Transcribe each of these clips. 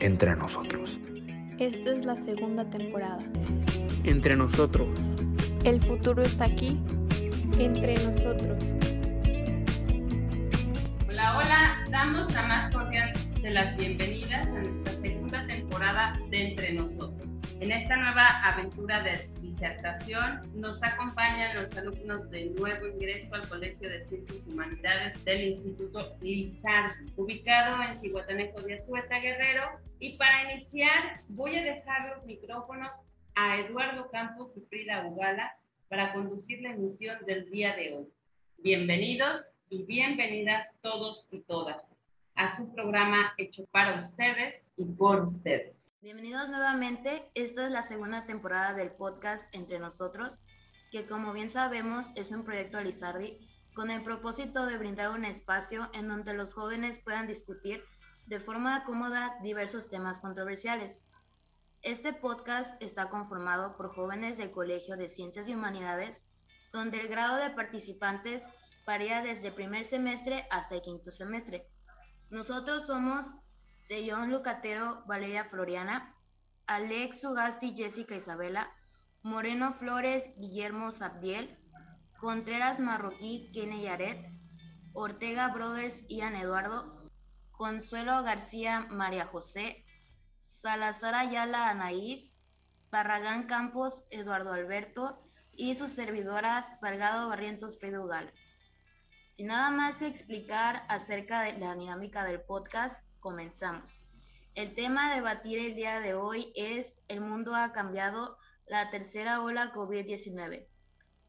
entre nosotros. Esto es la segunda temporada. Entre nosotros. El futuro está aquí, entre nosotros. Hola, hola, damos la más cordial de las bienvenidas a nuestra segunda temporada de Entre nosotros. En esta nueva aventura de disertación nos acompañan los alumnos de nuevo ingreso al Colegio de Ciencias y Humanidades del Instituto Lizardi, ubicado en Cihuatanejo de Azueta, Guerrero. Y para iniciar, voy a dejar los micrófonos a Eduardo Campos y Frida Ugala para conducir la emisión del día de hoy. Bienvenidos y bienvenidas todos y todas a su programa hecho para ustedes y por ustedes. Bienvenidos nuevamente. Esta es la segunda temporada del podcast Entre Nosotros, que como bien sabemos es un proyecto Lizardi con el propósito de brindar un espacio en donde los jóvenes puedan discutir de forma cómoda diversos temas controversiales. Este podcast está conformado por jóvenes del Colegio de Ciencias y Humanidades, donde el grado de participantes varía desde primer semestre hasta el quinto semestre. Nosotros somos Sellón Lucatero, Valeria Floriana, Alex Sugasti, Jessica Isabela, Moreno Flores, Guillermo Sabdiel, Contreras Marroquí, Kene Yaret, Ortega Brothers, Ian Eduardo, Consuelo García, María José, Salazar Ayala, Anaís, Barragán Campos, Eduardo Alberto y sus servidoras Salgado Barrientos Pedugal. Sin nada más que explicar acerca de la dinámica del podcast, comenzamos. El tema a debatir el día de hoy es El mundo ha cambiado, la tercera ola COVID-19.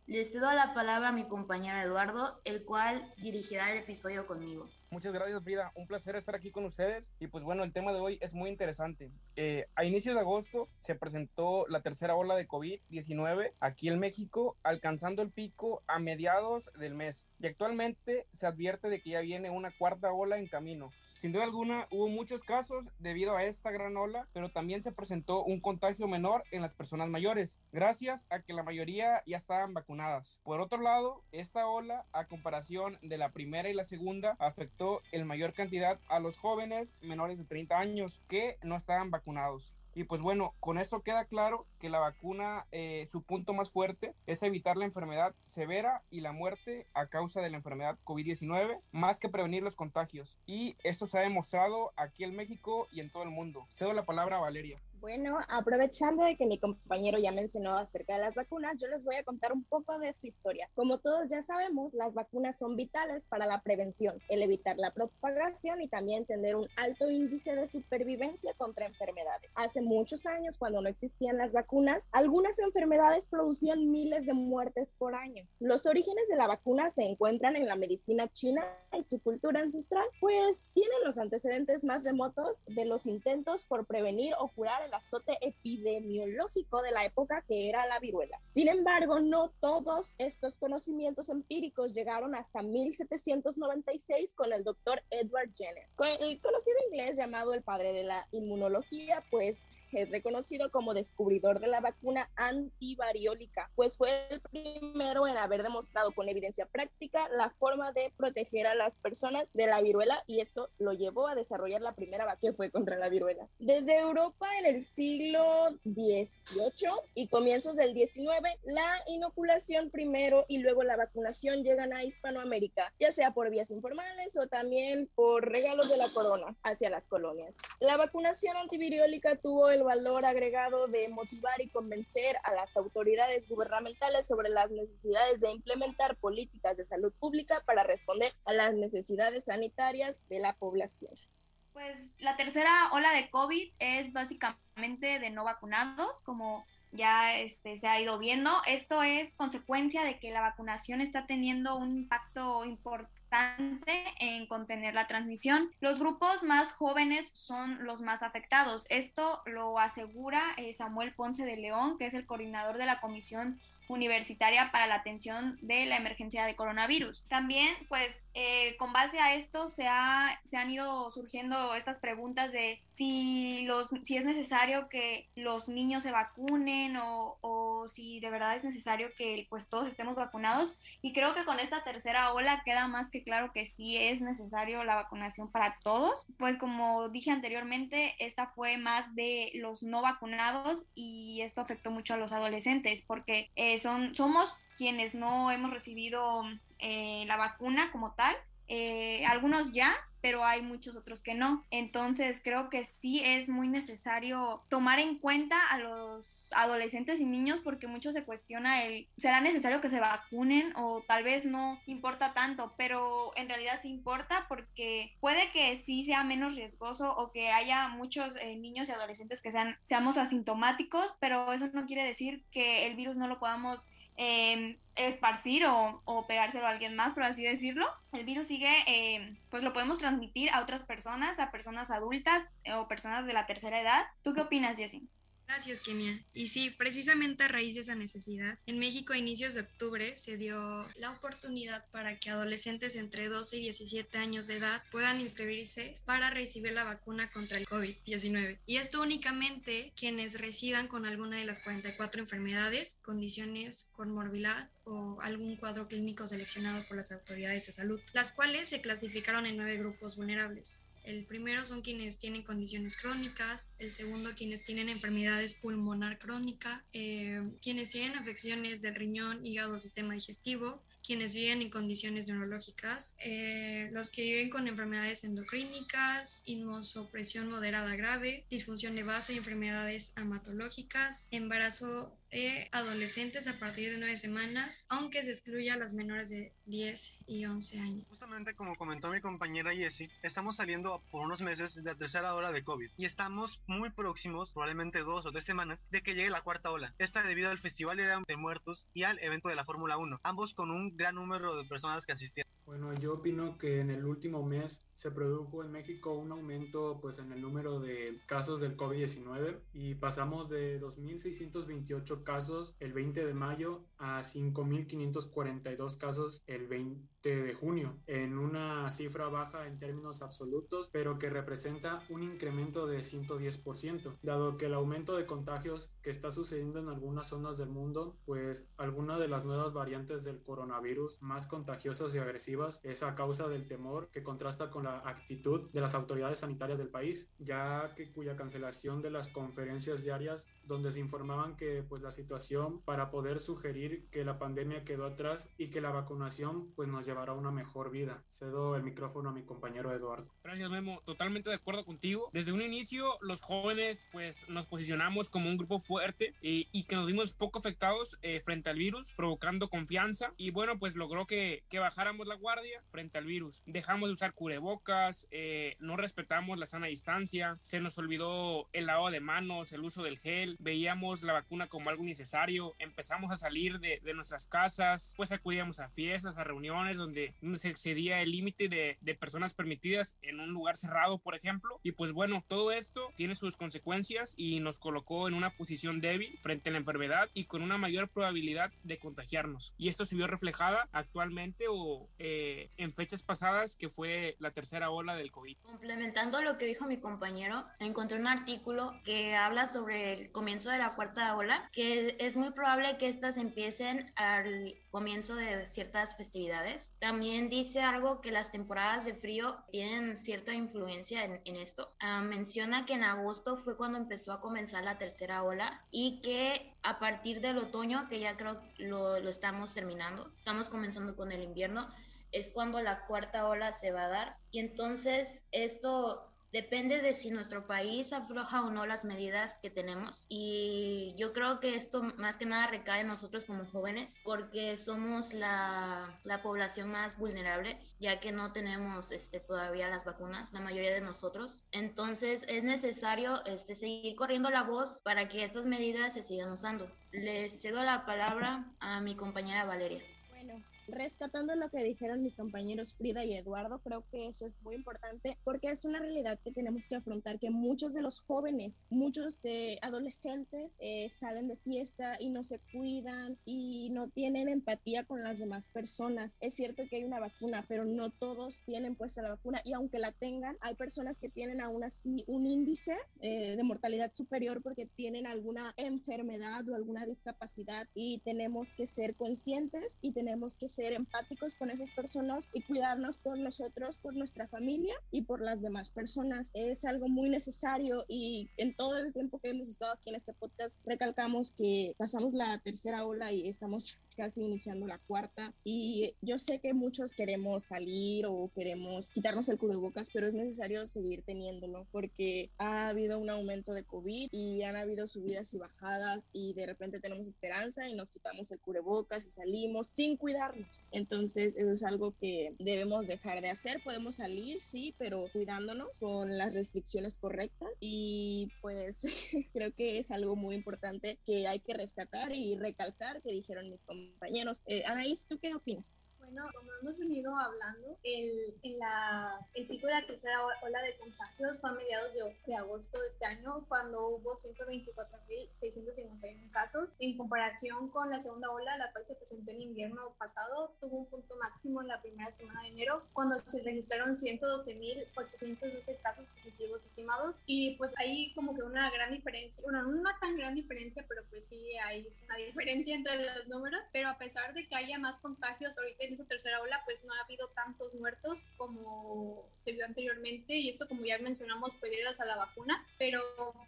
Le cedo la palabra a mi compañero Eduardo, el cual dirigirá el episodio conmigo. Muchas gracias, Frida. Un placer estar aquí con ustedes. Y pues bueno, el tema de hoy es muy interesante. Eh, a inicios de agosto se presentó la tercera ola de COVID-19 aquí en México, alcanzando el pico a mediados del mes. Y actualmente se advierte de que ya viene una cuarta ola en camino. Sin duda alguna, hubo muchos casos debido a esta gran ola, pero también se presentó un contagio menor en las personas mayores, gracias a que la mayoría ya estaban vacunadas. Por otro lado, esta ola, a comparación de la primera y la segunda, afectó en mayor cantidad a los jóvenes menores de 30 años que no estaban vacunados. Y pues bueno, con esto queda claro que la vacuna, eh, su punto más fuerte es evitar la enfermedad severa y la muerte a causa de la enfermedad COVID-19, más que prevenir los contagios. Y esto se ha demostrado aquí en México y en todo el mundo. Cedo la palabra a Valeria. Bueno, aprovechando de que mi compañero ya mencionó acerca de las vacunas, yo les voy a contar un poco de su historia. Como todos ya sabemos, las vacunas son vitales para la prevención, el evitar la propagación y también tener un alto índice de supervivencia contra enfermedades. Hace muchos años, cuando no existían las vacunas, algunas enfermedades producían miles de muertes por año. Los orígenes de la vacuna se encuentran en la medicina china y su cultura ancestral, pues tienen los antecedentes más remotos de los intentos por prevenir o curar el azote epidemiológico de la época que era la viruela. Sin embargo, no todos estos conocimientos empíricos llegaron hasta 1796 con el doctor Edward Jenner, el conocido inglés llamado el padre de la inmunología, pues es reconocido como descubridor de la vacuna antivariólica, pues fue el primero en haber demostrado con evidencia práctica la forma de proteger a las personas de la viruela y esto lo llevó a desarrollar la primera vacuna que fue contra la viruela. Desde Europa en el siglo XVIII y comienzos del XIX, la inoculación primero y luego la vacunación llegan a Hispanoamérica, ya sea por vías informales o también por regalos de la corona hacia las colonias. La vacunación antiviriólica tuvo el valor agregado de motivar y convencer a las autoridades gubernamentales sobre las necesidades de implementar políticas de salud pública para responder a las necesidades sanitarias de la población. Pues la tercera ola de COVID es básicamente de no vacunados, como ya este, se ha ido viendo. Esto es consecuencia de que la vacunación está teniendo un impacto importante en contener la transmisión. Los grupos más jóvenes son los más afectados. Esto lo asegura eh, Samuel Ponce de León, que es el coordinador de la Comisión universitaria para la atención de la emergencia de coronavirus. También, pues, eh, con base a esto se, ha, se han ido surgiendo estas preguntas de si, los, si es necesario que los niños se vacunen o, o si de verdad es necesario que pues todos estemos vacunados. Y creo que con esta tercera ola queda más que claro que sí es necesario la vacunación para todos. Pues como dije anteriormente, esta fue más de los no vacunados y esto afectó mucho a los adolescentes porque eh, son, somos quienes no hemos recibido eh, la vacuna como tal. Eh, algunos ya, pero hay muchos otros que no. Entonces creo que sí es muy necesario tomar en cuenta a los adolescentes y niños porque mucho se cuestiona el, ¿será necesario que se vacunen o tal vez no importa tanto? Pero en realidad sí importa porque puede que sí sea menos riesgoso o que haya muchos eh, niños y adolescentes que sean, seamos asintomáticos, pero eso no quiere decir que el virus no lo podamos eh, esparcir o, o, pegárselo a alguien más, por así decirlo. El virus sigue, eh, pues lo podemos transmitir a otras personas, a personas adultas eh, o personas de la tercera edad. ¿Tú qué opinas, Jessie? Gracias, Kenia. Y sí, precisamente a raíz de esa necesidad, en México a inicios de octubre se dio la oportunidad para que adolescentes entre 12 y 17 años de edad puedan inscribirse para recibir la vacuna contra el COVID-19. Y esto únicamente quienes residan con alguna de las 44 enfermedades, condiciones con morbilidad o algún cuadro clínico seleccionado por las autoridades de salud, las cuales se clasificaron en nueve grupos vulnerables. El primero son quienes tienen condiciones crónicas, el segundo quienes tienen enfermedades pulmonar crónica, eh, quienes tienen afecciones del riñón, hígado, sistema digestivo, quienes viven en condiciones neurológicas, eh, los que viven con enfermedades endocrínicas, inmunosupresión moderada grave, disfunción de vaso y enfermedades amatológicas, embarazo de adolescentes a partir de nueve semanas, aunque se excluya a las menores de 10 y 11 años. Justamente como comentó mi compañera Jessie, estamos saliendo por unos meses de la tercera ola de COVID y estamos muy próximos, probablemente dos o tres semanas, de que llegue la cuarta ola. Esta debido al Festival de Muertos y al evento de la Fórmula 1, ambos con un gran número de personas que asistieron. Bueno, yo opino que en el último mes se produjo en México un aumento pues en el número de casos del COVID-19 y pasamos de 2.628 casos el 20 de mayo a 5.542 casos el 20 de junio, en una cifra baja en términos absolutos, pero que representa un incremento de 110%, dado que el aumento de contagios que está sucediendo en algunas zonas del mundo, pues algunas de las nuevas variantes del coronavirus más contagiosas y agresivas es a causa del temor que contrasta con la actitud de las autoridades sanitarias del país, ya que cuya cancelación de las conferencias diarias donde se informaban que pues la situación para poder sugerir que la pandemia quedó atrás y que la vacunación pues nos llevará a una mejor vida. Cedo el micrófono a mi compañero Eduardo. Gracias Memo, totalmente de acuerdo contigo. Desde un inicio los jóvenes pues nos posicionamos como un grupo fuerte y, y que nos vimos poco afectados eh, frente al virus, provocando confianza y bueno pues logró que, que, bajáramos la guardia frente al virus. Dejamos de usar cubrebocas, eh, no respetamos la sana distancia, se nos olvidó el lavado de manos, el uso del gel, veíamos la vacuna como algo necesario, empezamos a salir de, de nuestras casas, pues acudíamos a fiestas, a reuniones donde se excedía el límite de, de personas permitidas en un lugar cerrado, por ejemplo. Y pues bueno, todo esto tiene sus consecuencias y nos colocó en una posición débil frente a la enfermedad y con una mayor probabilidad de contagiarnos. Y esto se vio reflejada actualmente o eh, en fechas pasadas que fue la tercera ola del COVID. Complementando lo que dijo mi compañero, encontré un artículo que habla sobre el comienzo de la cuarta ola, que es muy probable que estas al comienzo de ciertas festividades. También dice algo que las temporadas de frío tienen cierta influencia en, esto. Uh, menciona que en agosto fue cuando empezó a comenzar la tercera ola y que a partir del otoño, que ya creo lo, lo estamos terminando, estamos comenzando con el invierno, es cuando la cuarta ola se va a dar. Y entonces esto depende de si nuestro país afloja o no las medidas que tenemos. Y yo creo que esto más que nada recae en nosotros como jóvenes, porque somos la, la población más vulnerable, ya que no tenemos este, todavía las vacunas, la mayoría de nosotros. Entonces es necesario este, seguir corriendo la voz para que estas medidas se sigan usando. Les cedo la palabra a mi compañera Valeria. Rescatando lo que dijeron mis compañeros Frida y Eduardo, creo que eso es muy importante porque es una realidad que tenemos que afrontar, que muchos de los jóvenes, muchos de adolescentes eh, salen de fiesta y no se cuidan y no tienen empatía con las demás personas. Es cierto que hay una vacuna, pero no todos tienen puesta la vacuna y aunque la tengan, hay personas que tienen aún así un índice eh, de mortalidad superior porque tienen alguna enfermedad o alguna discapacidad y tenemos que ser conscientes y tenemos que ser empáticos con esas personas y cuidarnos por nosotros, por nuestra familia y por las demás personas. Es algo muy necesario y en todo el tiempo que hemos estado aquí en este podcast recalcamos que pasamos la tercera ola y estamos casi iniciando la cuarta y yo sé que muchos queremos salir o queremos quitarnos el cubrebocas, pero es necesario seguir teniéndolo porque ha habido un aumento de COVID y han habido subidas y bajadas y de repente tenemos esperanza y nos quitamos el cubrebocas y salimos sin cuidarnos. Entonces eso es algo que debemos dejar de hacer. Podemos salir, sí, pero cuidándonos con las restricciones correctas y pues creo que es algo muy importante que hay que rescatar y recalcar que dijeron mis compañeros. Eh, Anaís, ¿tú qué opinas? Bueno, como hemos venido hablando, el, en la, el pico de la tercera ola de contagios fue a mediados de, de agosto de este año, cuando hubo 124.651 casos. En comparación con la segunda ola, la cual se presentó en invierno pasado, tuvo un punto máximo en la primera semana de enero, cuando se registraron 112.812 casos positivos estimados. Y pues hay como que una gran diferencia, bueno, no una tan gran diferencia, pero pues sí hay una diferencia entre los números. Pero a pesar de que haya más contagios ahorita en tercera ola pues no ha habido tantos muertos como se vio anteriormente y esto como ya mencionamos pues gracias a la vacuna, pero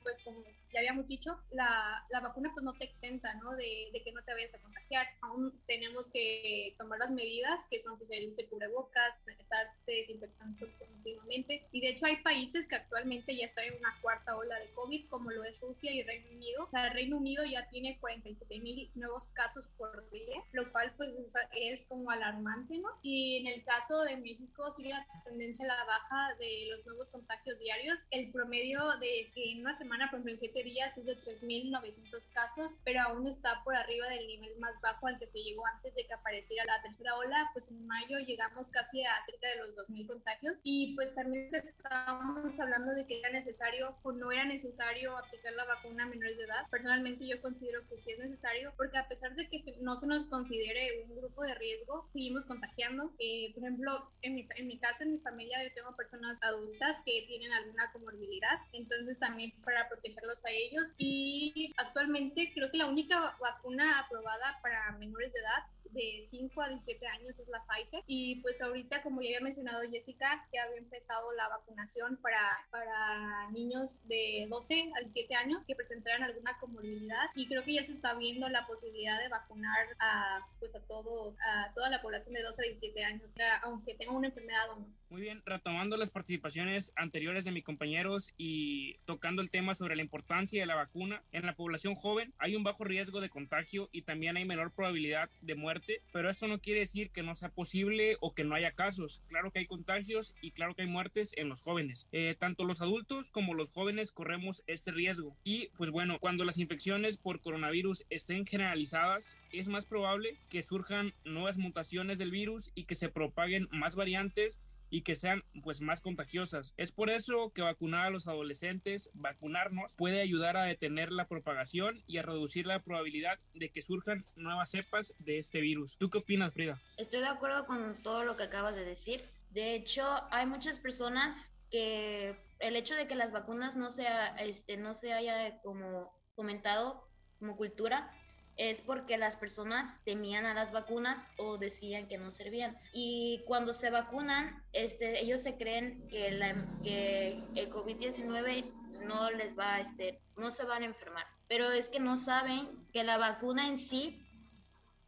pues como ya habíamos dicho, la, la vacuna pues no te exenta, ¿no? De, de, que no te vayas a contagiar. Aún tenemos que tomar las medidas que son pues el uso de cubrebocas, estar desinfectando continuamente y de hecho hay países que actualmente ya están en una cuarta ola de COVID como lo es Rusia y Reino Unido. O sea, Reino Unido ya tiene 47 mil nuevos casos por día, lo cual pues es, es como alarmante ¿no? Y en el caso de México sigue la tendencia a la baja de los nuevos contagios diarios. El promedio de si en una semana, por ejemplo, en 7 días es de 3.900 casos, pero aún está por arriba del nivel más bajo al que se llegó antes de que apareciera la tercera ola. Pues en mayo llegamos casi a cerca de los 2.000 contagios y pues también estábamos hablando de que era necesario o no era necesario aplicar la vacuna a menores de edad. Personalmente yo considero que sí es necesario porque a pesar de que no se nos considere un grupo de riesgo, sí contagiando. Eh, por ejemplo, en mi, en mi en mi familia, yo tengo personas adultas que tienen alguna comorbilidad, entonces también para protegerlos a ellos. Y actualmente creo que la única vacuna aprobada para menores de edad de 5 a 17 años es la Pfizer. Y pues ahorita, como ya había mencionado Jessica, ya había empezado la vacunación para, para niños de 12 a 17 años que presentaran alguna comorbilidad. Y creo que ya se está viendo la posibilidad de vacunar a, pues a, todos, a toda la población de 12 a 17 años, aunque tenga una enfermedad o no. Muy bien, retomando las participaciones anteriores de mis compañeros y tocando el tema sobre la importancia de la vacuna, en la población joven hay un bajo riesgo de contagio y también hay menor probabilidad de muerte, pero esto no quiere decir que no sea posible o que no haya casos. Claro que hay contagios y claro que hay muertes en los jóvenes. Eh, tanto los adultos como los jóvenes corremos este riesgo. Y pues bueno, cuando las infecciones por coronavirus estén generalizadas, es más probable que surjan nuevas mutaciones del virus y que se propaguen más variantes y que sean pues más contagiosas. Es por eso que vacunar a los adolescentes, vacunarnos, puede ayudar a detener la propagación y a reducir la probabilidad de que surjan nuevas cepas de este virus. ¿Tú qué opinas, Frida? Estoy de acuerdo con todo lo que acabas de decir. De hecho, hay muchas personas que el hecho de que las vacunas no sea este no se haya como comentado como cultura es porque las personas temían a las vacunas o decían que no servían. Y cuando se vacunan, este, ellos se creen que, la, que el COVID-19 no les va, este, no se van a enfermar. Pero es que no saben que la vacuna en sí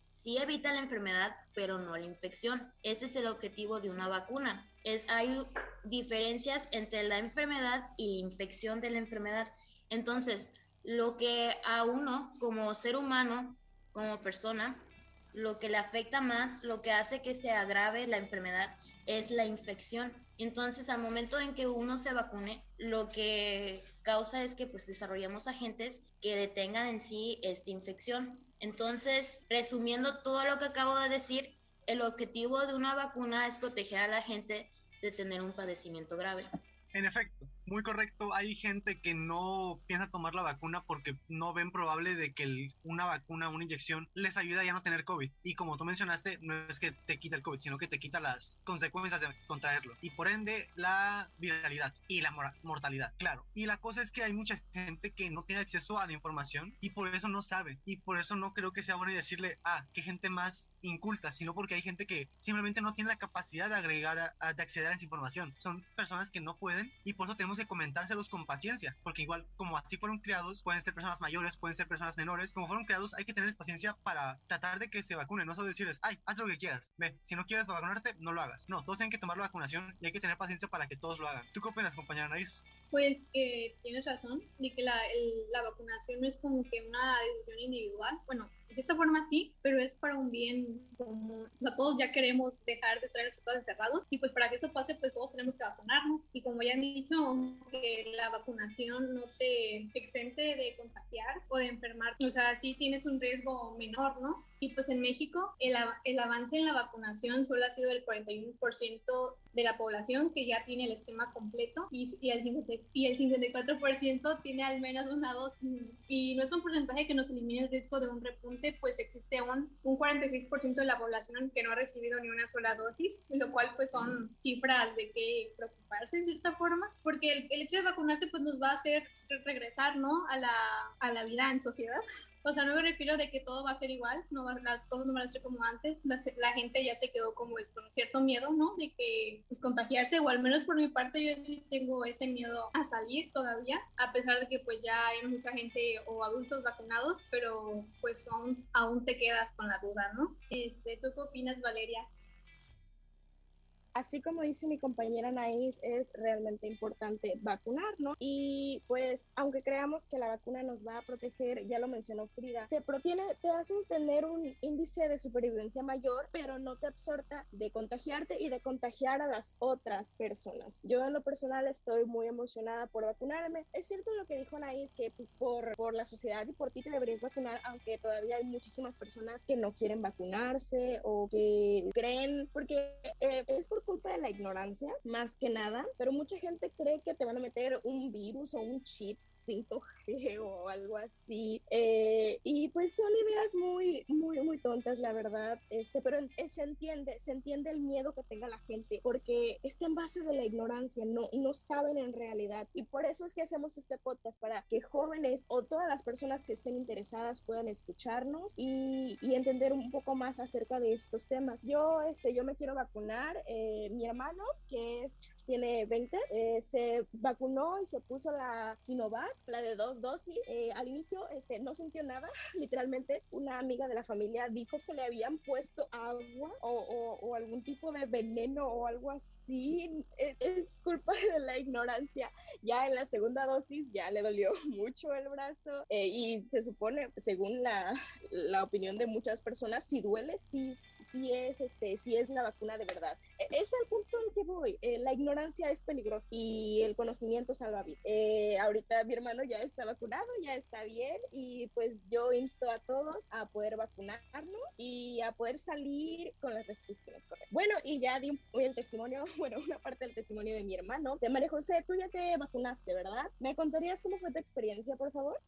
sí evita la enfermedad, pero no la infección. Ese es el objetivo de una vacuna. Es, hay diferencias entre la enfermedad y la infección de la enfermedad. Entonces, lo que a uno como ser humano, como persona, lo que le afecta más, lo que hace que se agrave la enfermedad es la infección. Entonces, al momento en que uno se vacune, lo que causa es que pues desarrollamos agentes que detengan en sí esta infección. Entonces, resumiendo todo lo que acabo de decir, El objetivo de una vacuna es proteger a la gente de tener un padecimiento grave. En efecto, muy correcto. Hay gente que no piensa tomar la vacuna porque no ven probable de que una vacuna, una inyección, les ayude a ya no tener COVID. Y como tú mencionaste, no es que te quita el COVID, sino que te quita las consecuencias de contraerlo. Y por ende, la viralidad y la mortalidad, claro. Y la cosa es que hay mucha gente que no tiene acceso a la información y por eso no sabe. Y por eso no creo que sea bueno decirle, ah, qué gente más inculta, sino porque hay gente que simplemente no tiene la capacidad de agregar, de acceder a esa información. Son personas que no pueden y por eso tenemos comentárselos con paciencia, porque igual como así fueron criados, pueden ser personas mayores, pueden ser personas menores, como fueron criados hay que tener paciencia para tratar de que se vacunen, no solo decirles, ay, haz lo que quieras, ve, si no quieres vacunarte, no lo hagas. No, todos tienen que tomar la vacunación y hay que tener paciencia para que todos lo hagan. ¿Tú qué opinas, compañera? Pues que tienes razón, de que la, la vacunación no es como que una decisión individual, bueno, de cierta forma sí, pero es para un bien común. O sea, todos ya queremos dejar de estar en estados encerrados y pues para que eso pase, pues todos tenemos que vacunarnos. Y como ya han dicho, que la vacunación no te exente de contagiar o de enfermar, o sea, sí tienes un riesgo menor, ¿no? Y pues en México el, el avance en la vacunación solo ha sido del 41% de la población que ya tiene el esquema completo y, y, el, 50, y el 54% tiene al menos una dosis. Y no es un porcentaje que nos elimine el riesgo de un repunte, pues existe un, un 46% de la población que no ha recibido ni una sola dosis, lo cual pues son cifras de que preocuparse en cierta forma, porque el, el hecho de vacunarse pues nos va a hacer regresar, ¿no? A la, a la vida en sociedad. O sea, no me refiero de que todo va a ser igual, no las cosas no van a ser como antes, la, gente ya se quedó como con cierto miedo, ¿no? De que pues contagiarse, o al menos por mi parte yo tengo ese miedo a salir todavía, a pesar de que pues ya hay mucha gente o adultos vacunados, pero pues aún, aún te quedas con la duda, ¿no? Este, ¿Tú qué opinas, Valeria? Así como dice mi compañera Naís, es realmente importante vacunar, ¿no? Y pues, aunque creamos que la vacuna nos va a proteger, ya lo mencionó Frida, te, protiene, te hacen tener un índice de supervivencia mayor, pero no te absorta de contagiarte y de contagiar a las otras personas. Yo en lo personal estoy muy emocionada por vacunarme. Es cierto lo que dijo Naís, que pues por, por la sociedad y por ti te deberías vacunar, aunque todavía hay muchísimas personas que no quieren vacunarse o que creen, porque eh, es por culpa de la ignorancia, más que nada, pero mucha gente cree que te van a meter un virus o un chip 5G o algo así. Eh, y pues son ideas muy, muy, muy tontas, la verdad. Este, pero se entiende, se entiende el miedo que tenga la gente, porque está en base de la ignorancia, no, no saben en realidad. Y por eso es que hacemos este podcast, para que jóvenes o todas las personas que estén interesadas puedan escucharnos y, y entender un poco más acerca de estos temas. Yo, este, yo me quiero vacunar. Eh, mi hermano, que es, tiene 20, eh, se vacunó y se puso la Sinovac, la de dos dosis. Eh, al inicio este, no sintió nada, literalmente una amiga de la familia dijo que le habían puesto agua o, o, algún tipo de veneno o algo así. Es, es, culpa de la ignorancia. Ya en la segunda dosis ya le dolió mucho el brazo eh, y se supone, según la, la opinión de muchas personas, si duele, sí si es, este, si es la vacuna de verdad. E, es el punto en que voy. Eh, la ignorancia es peligrosa y el conocimiento salva vidas. Eh, ahorita mi hermano ya está vacunado, ya está bien y pues yo insto a todos a poder vacunarnos y a poder salir con las restricciones correctas. Bueno, y ya di el testimonio, bueno, una parte del testimonio de mi hermano. De María José, tú ya te vacunaste, ¿verdad? ¿Me contarías cómo fue tu experiencia, por favor?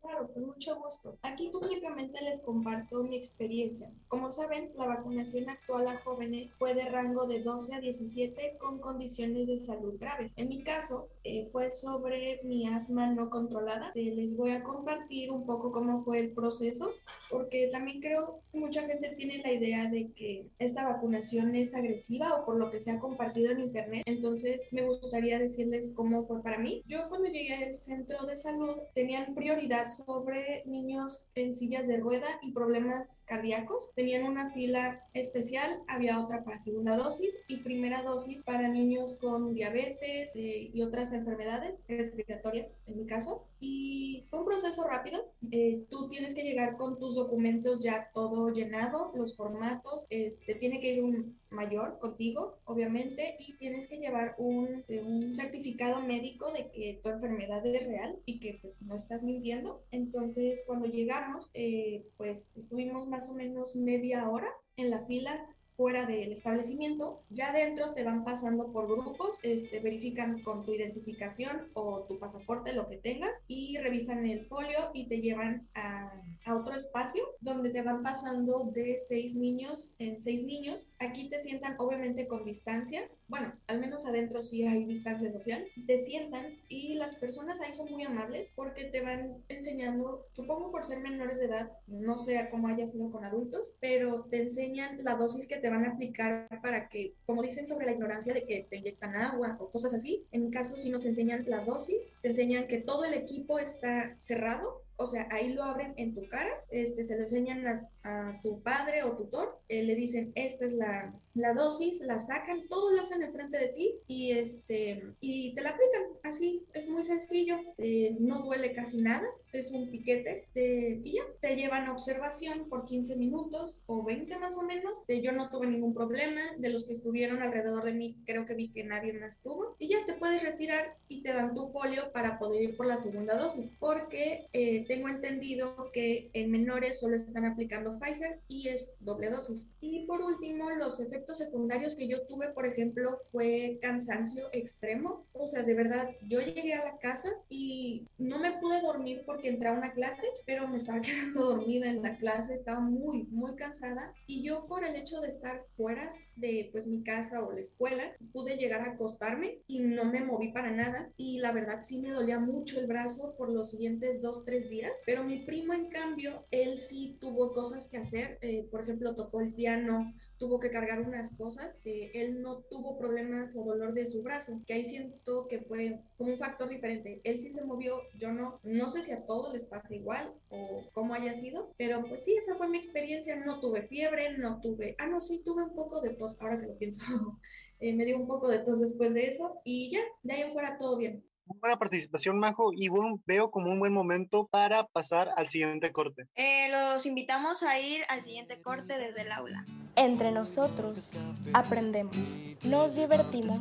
Claro, con mucho gusto. Aquí públicamente les comparto mi experiencia. Como saben, la vacunación actual a jóvenes fue de rango de 12 a 17 con condiciones de salud graves. En mi caso, eh, fue sobre mi asma no controlada. Eh, les voy a compartir un poco cómo fue el proceso, porque también creo que mucha gente tiene la idea de que esta vacunación es agresiva o por lo que se ha compartido en internet. Entonces, me gustaría decirles cómo fue para mí. Yo cuando llegué al centro de salud tenían prioridad sobre niños en sillas de rueda y problemas cardíacos. Tenían una fila especial, había otra para segunda dosis y primera dosis para niños con diabetes eh, y otras enfermedades respiratorias, en mi caso. Y fue un proceso rápido. Eh, tú tienes que llegar con tus documentos ya todo llenado, los formatos. Este, tiene que ir un, mayor contigo, obviamente, y tienes que llevar un, un certificado médico de que tu enfermedad es real y que pues no estás mintiendo. Entonces, cuando llegamos, eh, pues estuvimos más o menos media hora en la fila fuera del establecimiento, ya dentro te van pasando por grupos, este, verifican con tu identificación o tu pasaporte, lo que tengas, y revisan el folio y te llevan a, a otro espacio donde te van pasando de seis niños en seis niños. Aquí te sientan obviamente con distancia, bueno, al menos adentro sí hay distancia social, te sientan y las personas ahí son muy amables porque te van enseñando, supongo por ser menores de edad, no sé cómo haya sido con adultos, pero te enseñan la dosis que te van a aplicar para que, como dicen sobre la ignorancia de que te inyectan agua o cosas así, en mi caso sí nos enseñan la dosis, te enseñan que todo el equipo está cerrado o sea, ahí lo abren en tu cara, este, se lo enseñan a, tu padre o tutor, eh, le dicen, esta es la, la, dosis, la sacan, todo lo hacen enfrente de ti y, este, y te la aplican, así, es muy sencillo, eh, no duele casi nada, es un piquete y ya, te llevan a observación por 15 minutos o 20 más o menos, yo no tuve ningún problema, de los que estuvieron alrededor de mí, creo que vi que nadie más tuvo, y ya te puedes retirar y te dan tu folio para poder ir por la segunda dosis, porque... Tengo entendido que en menores solo están aplicando Pfizer y es doble dosis. Y por último, los efectos secundarios que yo tuve, por ejemplo, fue cansancio extremo. O sea, de verdad, yo llegué a la casa y no me pude dormir porque entré a una clase, pero me estaba quedando dormida en la clase, estaba muy, muy cansada. Y yo por el hecho de estar fuera de pues mi casa o la escuela, pude llegar a acostarme y no me moví para nada. Y la verdad sí me dolía mucho el brazo por los siguientes dos, tres días pero mi primo en cambio, él sí tuvo cosas que hacer, eh, por ejemplo, tocó el piano, tuvo que cargar unas cosas, que él no tuvo problemas o dolor de su brazo, que ahí siento que fue como un factor diferente. Él sí se movió, yo no, no sé si a todos les pasa igual o cómo haya sido, pero pues sí, esa fue mi experiencia, no tuve fiebre, no tuve, ah, no, sí, tuve un poco de tos, ahora que lo pienso, eh, me dio un poco de tos después de eso y ya, de ahí afuera todo bien buena participación, Majo, y bueno, veo como un buen momento para pasar al siguiente corte. Eh, los invitamos a ir al siguiente corte desde el aula. Entre nosotros aprendemos, nos divertimos,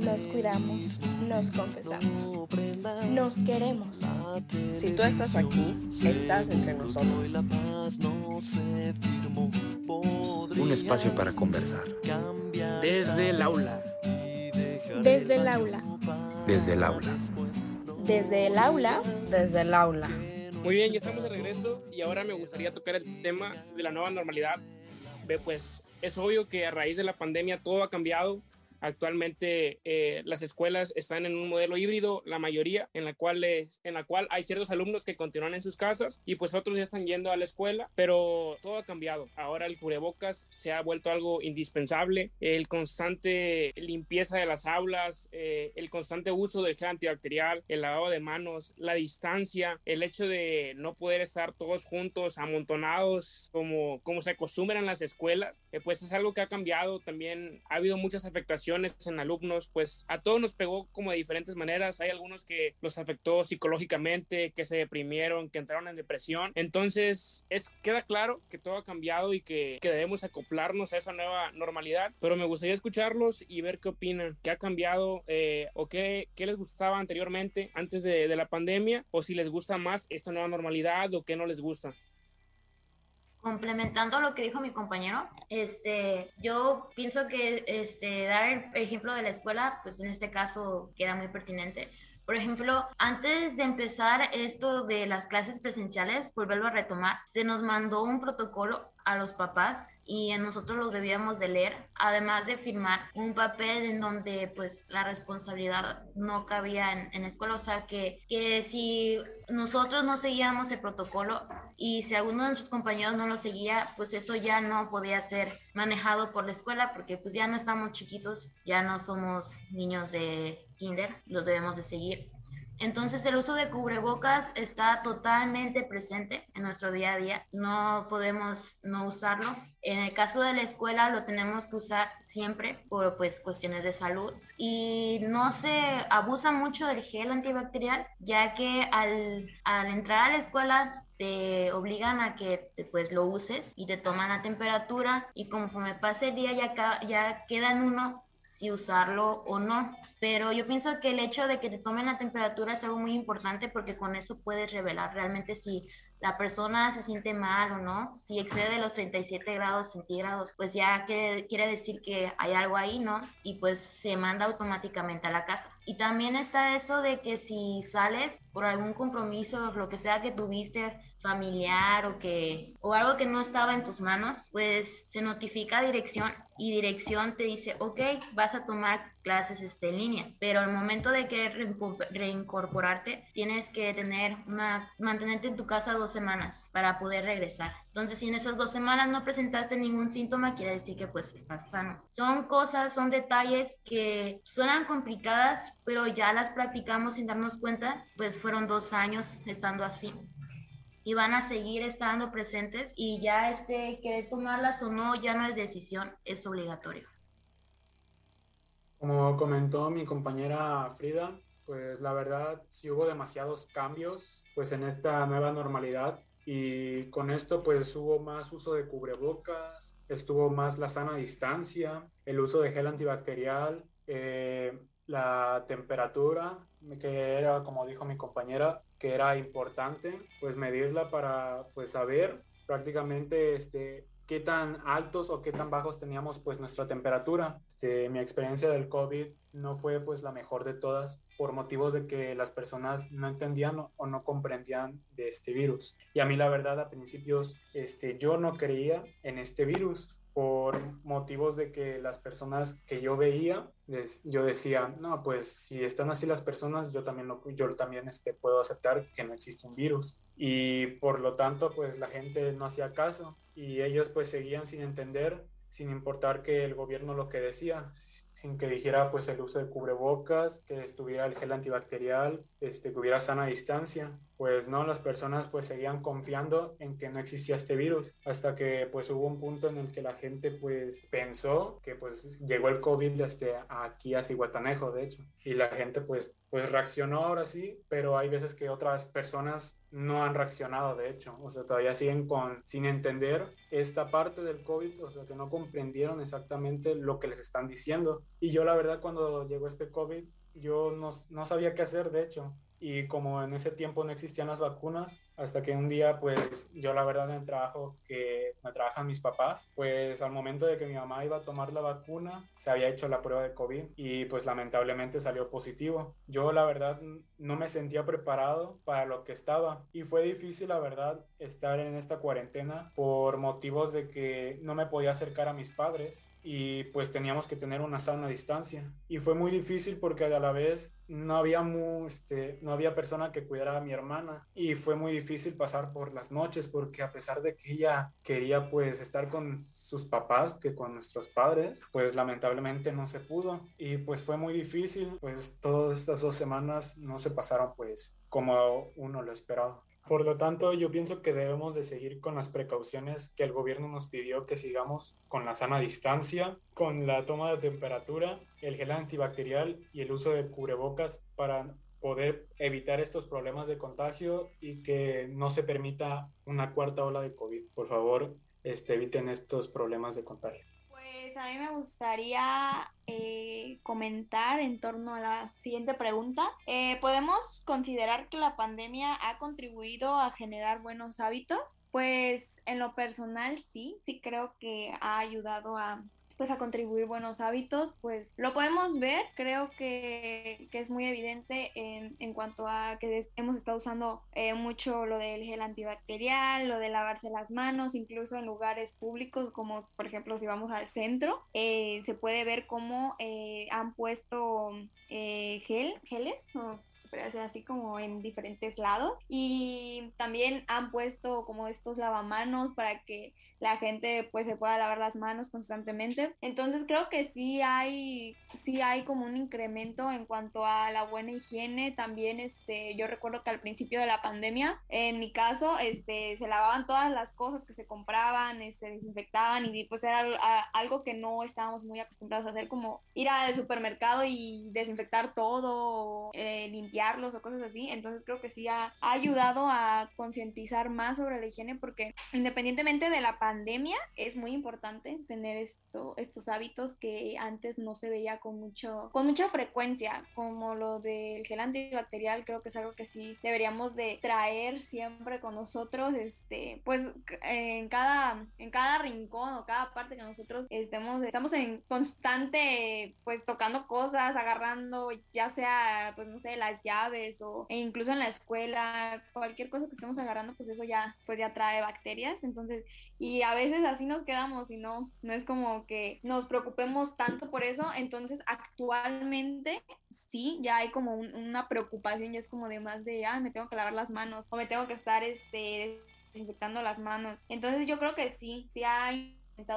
nos cuidamos, nos confesamos, nos queremos. Si tú estás aquí, estás entre nosotros. Un espacio para conversar. Desde el aula. Desde el aula. Desde el aula. Desde el aula. Desde el aula. Muy bien, ya estamos de regreso y ahora me gustaría tocar el tema de la nueva normalidad. Ve, pues es obvio que a raíz de la pandemia todo ha cambiado Actualmente eh, las escuelas están en un modelo híbrido, la mayoría, en la, cual es, en la cual hay ciertos alumnos que continúan en sus casas y pues otros ya están yendo a la escuela, pero todo ha cambiado. Ahora el cubrebocas se ha vuelto algo indispensable, el constante limpieza de las aulas, eh, el constante uso del gel antibacterial, el lavado de manos, la distancia, el hecho de no poder estar todos juntos, amontonados, como, como se acostumbran las escuelas, eh, pues es algo que ha cambiado. También ha habido muchas afectaciones en alumnos, pues a todos nos pegó como de diferentes maneras. Hay algunos que los afectó psicológicamente, que se deprimieron, que entraron en depresión. Entonces, es, queda claro que todo ha cambiado y que, que debemos acoplarnos a esa nueva normalidad. Pero me gustaría escucharlos y ver qué opinan, qué ha cambiado eh, o qué, qué, les gustaba anteriormente, antes de, de la pandemia, o si les gusta más esta nueva normalidad o qué no les gusta complementando lo que dijo mi compañero, este, yo pienso que este, dar el ejemplo de la escuela, pues en este caso queda muy pertinente. Por ejemplo, antes de empezar esto de las clases presenciales, volverlo a retomar, se nos mandó un protocolo a los papás y nosotros los debíamos de leer, además de firmar un papel en donde pues la responsabilidad no cabía en, la escuela, o sea que, que si nosotros no seguíamos el protocolo y si alguno de nuestros compañeros no lo seguía, pues eso ya no podía ser manejado por la escuela porque pues ya no estamos chiquitos, ya no somos niños de kinder, los debemos de seguir. Entonces el uso de cubrebocas está totalmente presente en nuestro día a día. No podemos no usarlo. En el caso de la escuela lo tenemos que usar siempre por pues cuestiones de salud y no se abusa mucho del gel antibacterial ya que al, al entrar a la escuela te obligan a que pues lo uses y te toman la temperatura y conforme pase el día ya, ya queda en uno si usarlo o no. Pero yo pienso que el hecho de que te tomen la temperatura es algo muy importante porque con eso puedes revelar realmente si la persona se siente mal o no. Si excede los 37 grados centígrados, pues ya que, quiere decir que hay algo ahí, ¿no? Y pues se manda automáticamente a la casa. Y también está eso de que si sales por algún compromiso, lo que sea que tuviste, familiar o que o algo que no estaba en tus manos, pues se notifica a dirección y dirección te dice, ok, vas a tomar clases este, en línea, pero al momento de querer reincorporarte, tienes que tener una, mantenerte en tu casa dos semanas para poder regresar. Entonces, si en esas dos semanas no presentaste ningún síntoma, quiere decir que pues estás sano. Son cosas, son detalles que suenan complicadas, pero ya las practicamos sin darnos cuenta, pues fueron dos años estando así y van a seguir estando presentes y ya este querer tomarlas o no ya no es decisión, es obligatorio. Como comentó mi compañera Frida, pues la verdad sí hubo demasiados cambios pues en esta nueva normalidad y con esto pues hubo más uso de cubrebocas, estuvo más la sana distancia, el uso de gel antibacterial, eh, la temperatura, que era como dijo mi compañera, que era importante pues medirla para pues saber prácticamente este qué tan altos o qué tan bajos teníamos pues nuestra temperatura. Este, mi experiencia del COVID no fue pues la mejor de todas por motivos de que las personas no entendían o no comprendían de este virus. Y a mí la verdad a principios este, yo no creía en este virus por motivos de que las personas que yo veía, yo decía, no, pues si están así las personas, yo también, lo, yo también este, puedo aceptar que no existe un virus. Y por lo tanto, pues la gente no hacía caso y ellos pues seguían sin entender, sin importar que el gobierno lo que decía, sin que dijera pues el uso de cubrebocas, que estuviera el gel antibacterial, este, que hubiera sana distancia. Pues no, las personas pues seguían confiando en que no existía este virus, hasta que pues hubo un punto en el que la gente pues pensó que pues llegó el COVID desde aquí a Cihuatanejo, de hecho, y la gente pues pues reaccionó ahora sí, pero hay veces que otras personas no han reaccionado, de hecho, o sea, todavía siguen con, sin entender esta parte del COVID, o sea, que no comprendieron exactamente lo que les están diciendo. Y yo la verdad cuando llegó este COVID, yo no, no sabía qué hacer, de hecho, y como en ese tiempo no existían las vacunas, hasta que un día, pues yo la verdad en el trabajo que me trabajan mis papás, pues al momento de que mi mamá iba a tomar la vacuna, se había hecho la prueba de COVID y pues lamentablemente salió positivo. Yo la verdad no me sentía preparado para lo que estaba y fue difícil la verdad estar en esta cuarentena por motivos de que no me podía acercar a mis padres y pues teníamos que tener una sana distancia y fue muy difícil porque a la vez no había, este, no había persona que cuidara a mi hermana y fue muy difícil pasar por las noches porque a pesar de que ella quería pues estar con sus papás, que con nuestros padres, pues lamentablemente no se pudo y pues fue muy difícil, pues todas estas dos semanas no se pasaron pues como uno lo esperaba. Por lo tanto, yo pienso que debemos de seguir con las precauciones que el gobierno nos pidió que sigamos con la sana distancia, con la toma de temperatura, el gel antibacterial y el uso de cubrebocas para poder evitar estos problemas de contagio y que no se permita una cuarta ola de COVID. Por favor, este, eviten estos problemas de contagio. Pues a mí me gustaría eh, comentar en torno a la siguiente pregunta. Eh, ¿Podemos considerar que la pandemia ha contribuido a generar buenos hábitos? Pues en lo personal sí, sí creo que ha ayudado a pues a contribuir buenos hábitos, pues lo podemos ver, creo que, que es muy evidente en, en, cuanto a que hemos estado usando eh, mucho lo del gel antibacterial, lo de lavarse las manos, incluso en lugares públicos como por ejemplo si vamos al centro, eh, se puede ver cómo eh, han puesto gel, geles, o se puede hacer así como en diferentes lados y también han puesto como estos lavamanos para que la gente pues se pueda lavar las manos constantemente. Entonces creo que sí hay, sí hay como un incremento en cuanto a la buena higiene. También este, yo recuerdo que al principio de la pandemia, en mi caso, este, se lavaban todas las cosas que se compraban, se este, desinfectaban y pues era algo que no estábamos muy acostumbrados a hacer, como ir al supermercado y desinfectar todo, eh, limpiarlos o cosas así. Entonces creo que sí ha, ha ayudado a concientizar más sobre la higiene porque independientemente de la pandemia es muy importante tener esto, estos hábitos que antes no se veía con, mucho, con mucha frecuencia, como lo del gel antibacterial, creo que es algo que sí deberíamos de traer siempre con nosotros, este, pues en cada, en cada rincón o cada parte que nosotros estemos, estamos en constante, pues tocando cosas, agarrando, ya sea, pues no sé, las llaves o e incluso en la escuela, cualquier cosa que estemos agarrando, pues eso ya, pues ya trae bacterias, entonces, y a veces así nos quedamos y no, no es como que nos preocupemos tanto por eso, entonces actualmente sí, ya hay como una preocupación, ya es como de más de, ah, me tengo que lavar las manos o me tengo que estar, este, desinfectando las manos. Entonces yo creo que sí, sí hay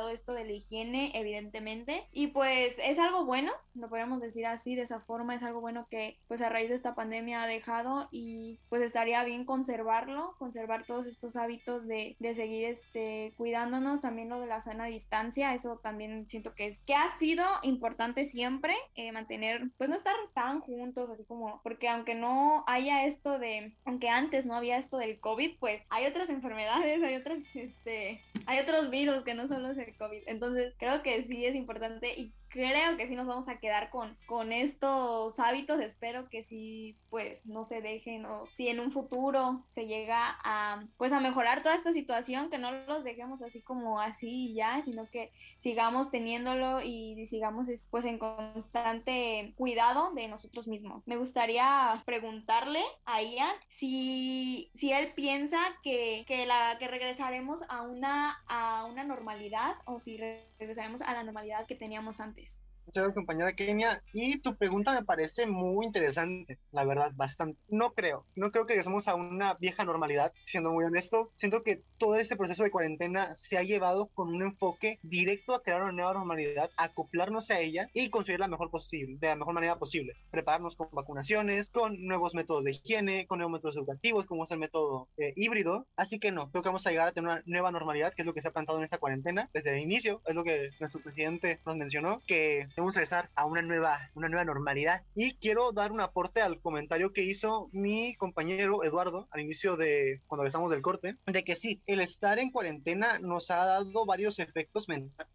esto de la higiene, evidentemente. Y pues es algo bueno, lo podemos decir así, de esa forma, es algo bueno que pues a raíz de esta pandemia ha dejado y pues estaría bien conservarlo, conservar todos estos hábitos de, de seguir este, cuidándonos, también lo de la sana distancia, eso también siento que es que ha sido importante siempre eh, mantener, pues no estar tan juntos, así como, porque aunque no haya esto de, aunque antes no había esto del COVID, pues hay otras enfermedades, hay otras, este, hay otros virus que no solo el COVID. Entonces, creo que sí es importante y creo que sí nos vamos a quedar con, con estos hábitos. Espero que sí, pues, no se dejen o si en un futuro se llega a, pues, a mejorar toda esta situación, que no los dejemos así como así y ya, sino que sigamos teniéndolo y sigamos, pues, en constante cuidado de nosotros mismos. Me gustaría preguntarle a Ian si, si él piensa que, que, la, que regresaremos a una, a una normalidad o si regresaremos a la normalidad que teníamos antes. Muchas gracias, compañera Kenia. Y tu pregunta me parece muy interesante, la verdad, bastante. No creo, no creo que regresemos a una vieja normalidad, siendo muy honesto. Siento que todo ese proceso de cuarentena se ha llevado con un enfoque directo a crear una nueva normalidad, acoplarnos a ella y construir la mejor posible, de la mejor manera posible. Prepararnos con vacunaciones, con nuevos métodos de higiene, con nuevos métodos educativos, como es el método eh, híbrido. Así que no, creo que vamos a llegar a tener una nueva normalidad, que es lo que se ha plantado en esta cuarentena desde el inicio. Es lo que nuestro presidente nos mencionó, que a regresar a una nueva, una nueva normalidad. Y quiero dar un aporte al comentario que hizo mi compañero Eduardo al inicio de cuando estamos del corte, de que sí, el estar en cuarentena nos ha dado varios efectos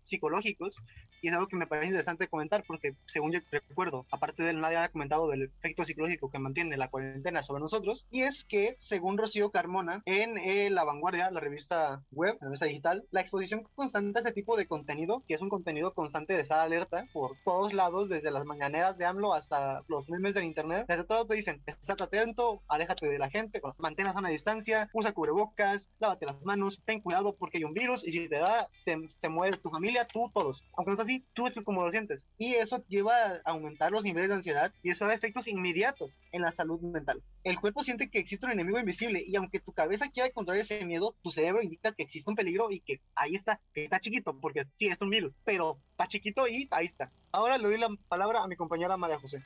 psicológicos y es algo que me parece interesante comentar porque según yo recuerdo, aparte de nadie ha comentado del efecto psicológico que mantiene la cuarentena sobre nosotros y es que según Rocío Carmona en eh, La Vanguardia, la revista web, la revista digital, la exposición constante a ese tipo de contenido, que es un contenido constante de estar alerta por todos lados, desde las mañaneras de AMLO hasta los memes del internet. Pero todo te dicen, estate atento, aléjate de la gente, mantén a sana distancia, usa cubrebocas, lávate las manos, ten cuidado porque hay un virus y si te da, te, muere tu familia, tú, todos. Aunque no es así, tú es como lo sientes. Y eso lleva a aumentar los niveles de ansiedad y eso da efectos inmediatos en la salud mental. El cuerpo siente que existe un enemigo invisible y aunque tu cabeza quiera controlar ese miedo, tu cerebro indica que existe un peligro y que ahí está, que está chiquito, porque sí, es un virus, pero está chiquito y ahí está. Ahora le doy la palabra a mi compañera María José.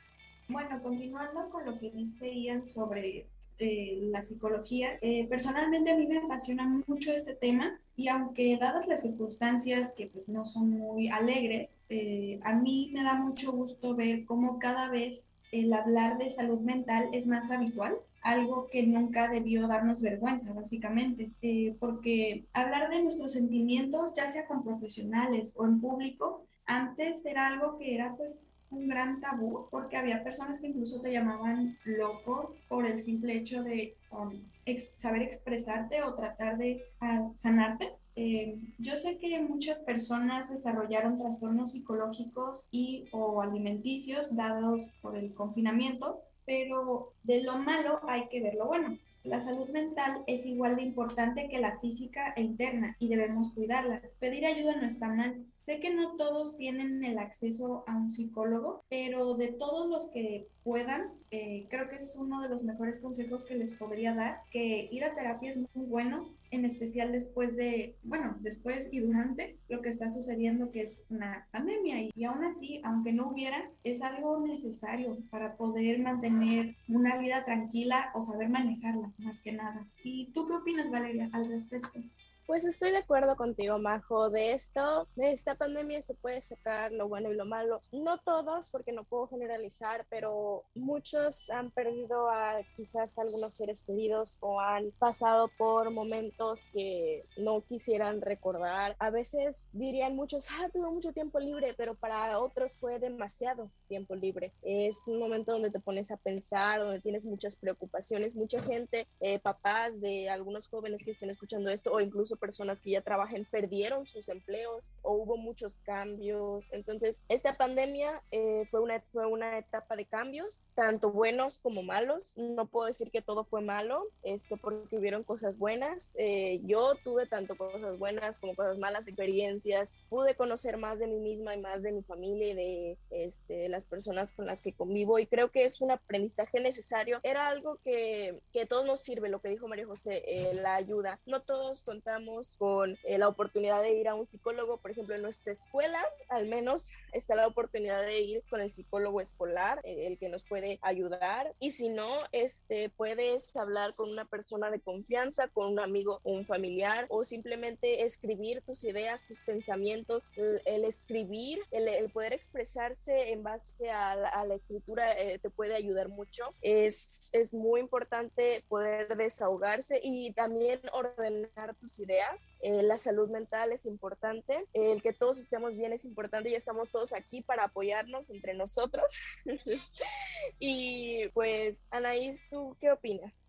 Bueno, continuando con lo que dice Ian sobre eh, la psicología, eh, personalmente a mí me apasiona mucho este tema y aunque dadas las circunstancias que pues no son muy alegres, eh, a mí me da mucho gusto ver cómo cada vez el hablar de salud mental es más habitual algo que nunca debió darnos vergüenza, básicamente, porque hablar de nuestros sentimientos, ya sea con profesionales o en público, antes era algo que era pues un gran tabú porque había personas que incluso te llamaban loco por el simple hecho de um, saber expresarte o tratar de uh, sanarte. Eh, yo sé que muchas personas desarrollaron trastornos psicológicos y o alimenticios dados por el confinamiento, pero de lo malo hay que ver lo bueno. La salud mental es igual de importante que la física e interna y debemos cuidarla. Pedir ayuda no está mal, Sé que no todos tienen el acceso a un psicólogo, pero de todos los que puedan, eh, creo que es uno de los mejores consejos que les podría dar, que ir a terapia es muy bueno, en especial después de, bueno, después y durante lo que está sucediendo, que es una pandemia. Y, y aún así, aunque no hubiera, es algo necesario para poder mantener una vida tranquila o saber manejarla, más que nada. ¿Y tú qué opinas, Valeria, al respecto? Pues estoy de acuerdo contigo, Majo. De esto, de esta pandemia se puede sacar lo bueno y lo malo. No todos, porque no puedo generalizar, pero muchos han perdido a quizás algunos seres queridos o han pasado por momentos que no quisieran recordar. A veces dirían muchos, ah, tengo mucho tiempo libre, pero para otros fue demasiado tiempo libre. Es un momento donde te pones a pensar, donde tienes muchas preocupaciones. Mucha gente, eh, papás de algunos jóvenes que estén escuchando esto o incluso personas que ya trabajan perdieron sus empleos o hubo muchos cambios. Entonces, esta pandemia eh, fue, una, fue una etapa de cambios, tanto buenos como malos. No puedo decir que todo fue malo, esto porque hubieron cosas buenas. Eh, yo tuve tanto cosas buenas como cosas malas, experiencias. Pude conocer más de mí misma y más de mi familia y de, este, las personas con las que convivo y creo que es un aprendizaje necesario. Era algo que, que todos nos sirve, lo que dijo María José, eh, la ayuda. No todos contamos con eh, la oportunidad de ir a un psicólogo, por ejemplo, en nuestra escuela, al menos está la oportunidad de ir con el psicólogo escolar, eh, el que nos puede ayudar. Y si no, este, puedes hablar con una persona de confianza, con un amigo o un familiar, o simplemente escribir tus ideas, tus pensamientos. El, escribir, el, poder expresarse en base a la, escritura eh, te puede ayudar mucho. Es, es muy importante poder desahogarse y también ordenar tus ideas eh, la salud mental es importante, el que todos estemos bien es importante y estamos todos aquí para apoyarnos entre nosotros. y pues, Anaís, ¿tú qué opinas?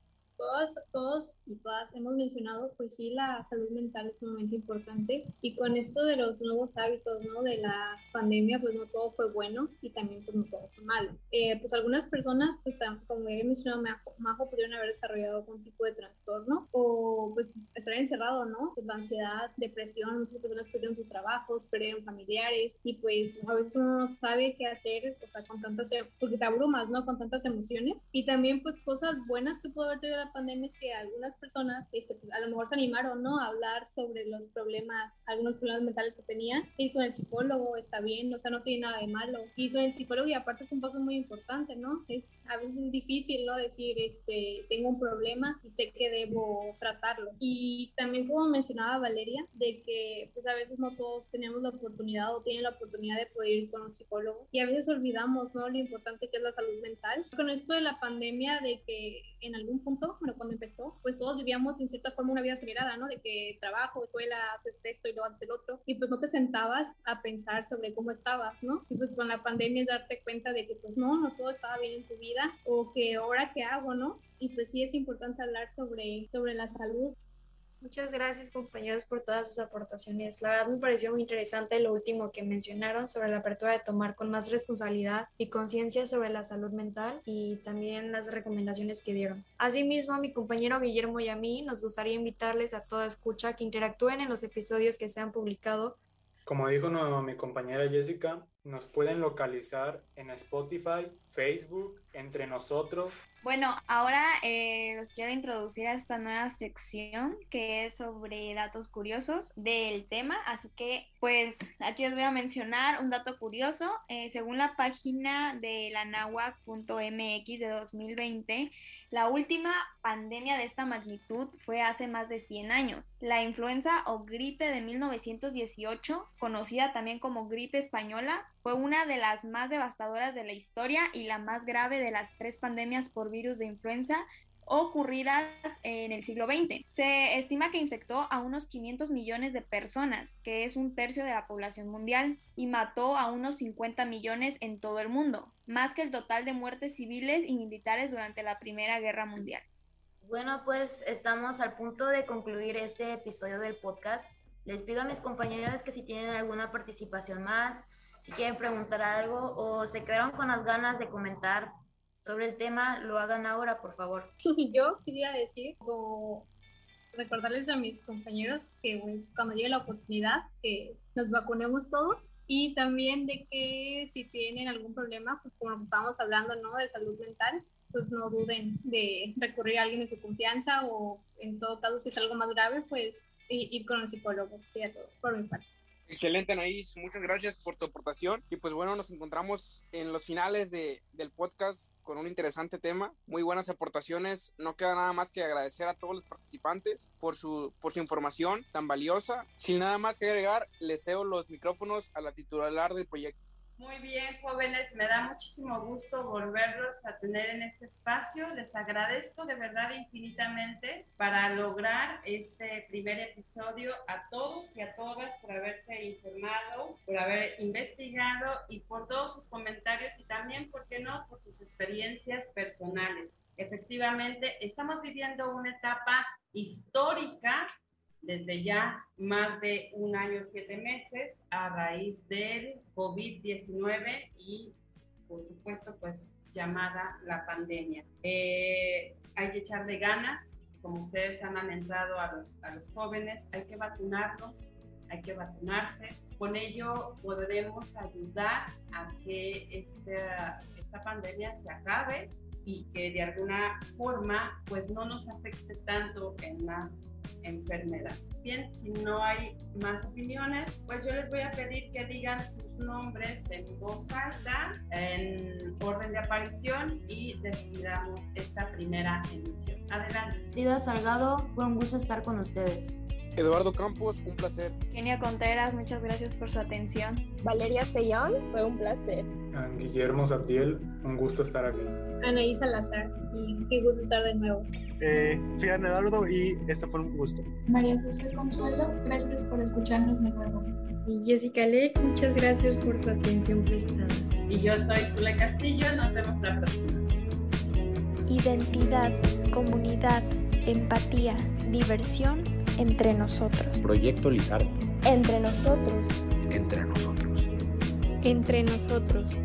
Todos, todos y todas hemos mencionado, pues sí, la salud mental es sumamente importante. Y con esto de los nuevos hábitos, ¿no? De la pandemia, pues no todo fue bueno y también pues no todo fue malo. Eh, pues algunas personas, pues como he mencionado, Majo, pudieron haber desarrollado algún tipo de trastorno o pues estar encerrado, ¿no? Pues la ansiedad, depresión, muchas personas perdieron sus trabajos, perdieron familiares y pues a veces uno no sabe qué hacer, o sea, con tantas, porque te abrumas, ¿no? Con tantas emociones. Y también pues cosas buenas que pudo haber tenido la pandemia es que algunas personas este, pues, a lo mejor se animaron ¿no? a hablar sobre los problemas, algunos problemas mentales que tenían. Ir con el psicólogo está bien, o sea, no tiene nada de malo. Ir con el psicólogo y aparte es un paso muy importante, ¿no? Es a veces es difícil, ¿no? Decir, este, tengo un problema y sé que debo tratarlo. Y también como mencionaba Valeria, de que pues a veces no todos tenemos la oportunidad o tienen la oportunidad de poder ir con un psicólogo y a veces olvidamos, ¿no? Lo importante que es la salud mental. Con esto de la pandemia, de que en algún punto, bueno, cuando empezó, pues todos vivíamos en cierta forma una vida acelerada, ¿no? De que trabajo, escuela, haces esto y luego haces el otro, y pues no te sentabas a pensar sobre cómo estabas, ¿no? Y pues con la pandemia es darte cuenta de que pues no, no todo estaba bien en tu vida, o que ahora qué hago, ¿no? Y pues sí es importante hablar sobre, sobre la salud Muchas gracias compañeros por todas sus aportaciones. La verdad me pareció muy interesante lo último que mencionaron sobre la apertura de tomar con más responsabilidad y conciencia sobre la salud mental y también las recomendaciones que dieron. Asimismo, a mi compañero Guillermo y a mí nos gustaría invitarles a toda escucha que interactúen en los episodios que se han publicado. Como dijo mi compañera Jessica, nos pueden localizar en Spotify, Facebook, entre nosotros. Bueno, ahora eh, los quiero introducir a esta nueva sección que es sobre datos curiosos del tema. Así que, pues, aquí les voy a mencionar un dato curioso. Eh, según la página de la NAWAC.mx de 2020, la última pandemia de esta magnitud fue hace más de 100 años. La influenza o gripe de 1918, conocida también como gripe española, fue una de las más devastadoras de la historia y la más grave de las tres pandemias por virus de influenza ocurridas en el siglo XX. Se estima que infectó a unos 500 millones de personas, que es un tercio de la población mundial, y mató a unos 50 millones en todo el mundo, más que el total de muertes civiles y militares durante la Primera Guerra Mundial. Bueno, pues estamos al punto de concluir este episodio del podcast. Les pido a mis compañeros que si tienen alguna participación más, si quieren preguntar algo o se quedaron con las ganas de comentar sobre el tema, lo hagan ahora, por favor. Yo quisiera decir, o recordarles a mis compañeros que pues, cuando llegue la oportunidad, que nos vacunemos todos y también de que si tienen algún problema, pues como estábamos hablando, ¿no? De salud mental, pues no duden de recurrir a alguien de su confianza o en todo caso si es algo más grave, pues ir con el psicólogo, sería todo por mi parte. Excelente, Anaís. Muchas gracias por tu aportación. Y pues bueno, nos encontramos en los finales de, del podcast con un interesante tema. Muy buenas aportaciones. No queda nada más que agradecer a todos los participantes por su, por su información tan valiosa. Sin nada más que agregar, les cedo los micrófonos a la titular del proyecto. Muy bien, jóvenes, me da muchísimo gusto volverlos a tener en este espacio. Les agradezco de verdad infinitamente para lograr este primer episodio a todos y a todas por haberse informado, por haber investigado y por todos sus comentarios y también, ¿por qué no?, por sus experiencias personales. Efectivamente, estamos viviendo una etapa histórica desde ya más de un año, siete meses, a raíz del COVID-19 y, por supuesto, pues llamada la pandemia. Eh, hay que echarle ganas, como ustedes han alentado a los, a los jóvenes, hay que vacunarnos, hay que vacunarse. Con ello podremos ayudar a que esta, esta pandemia se acabe y que de alguna forma pues no nos afecte tanto en la enfermedad. Bien, si no hay más opiniones, pues yo les voy a pedir que digan sus nombres en voz alta, en orden de aparición y despidamos esta primera emisión. Adelante. Frida Salgado, fue un gusto estar con ustedes. Eduardo Campos, un placer. Kenia Contreras, muchas gracias por su atención. Valeria Sellón, fue un placer. Guillermo Sabdiel, un gusto estar aquí. Anaí Salazar, y qué gusto estar de nuevo. Eh, Eduardo y esto fue un gusto. María José Consuelo, gracias por escucharnos de nuevo. Y Jessica Lech, muchas gracias por su atención prestada. Y yo soy Zule Castillo, nos vemos la próxima. Identidad, comunidad, empatía, diversión entre nosotros. Proyecto Lizardi. Entre nosotros. Entre nosotros. Entre nosotros.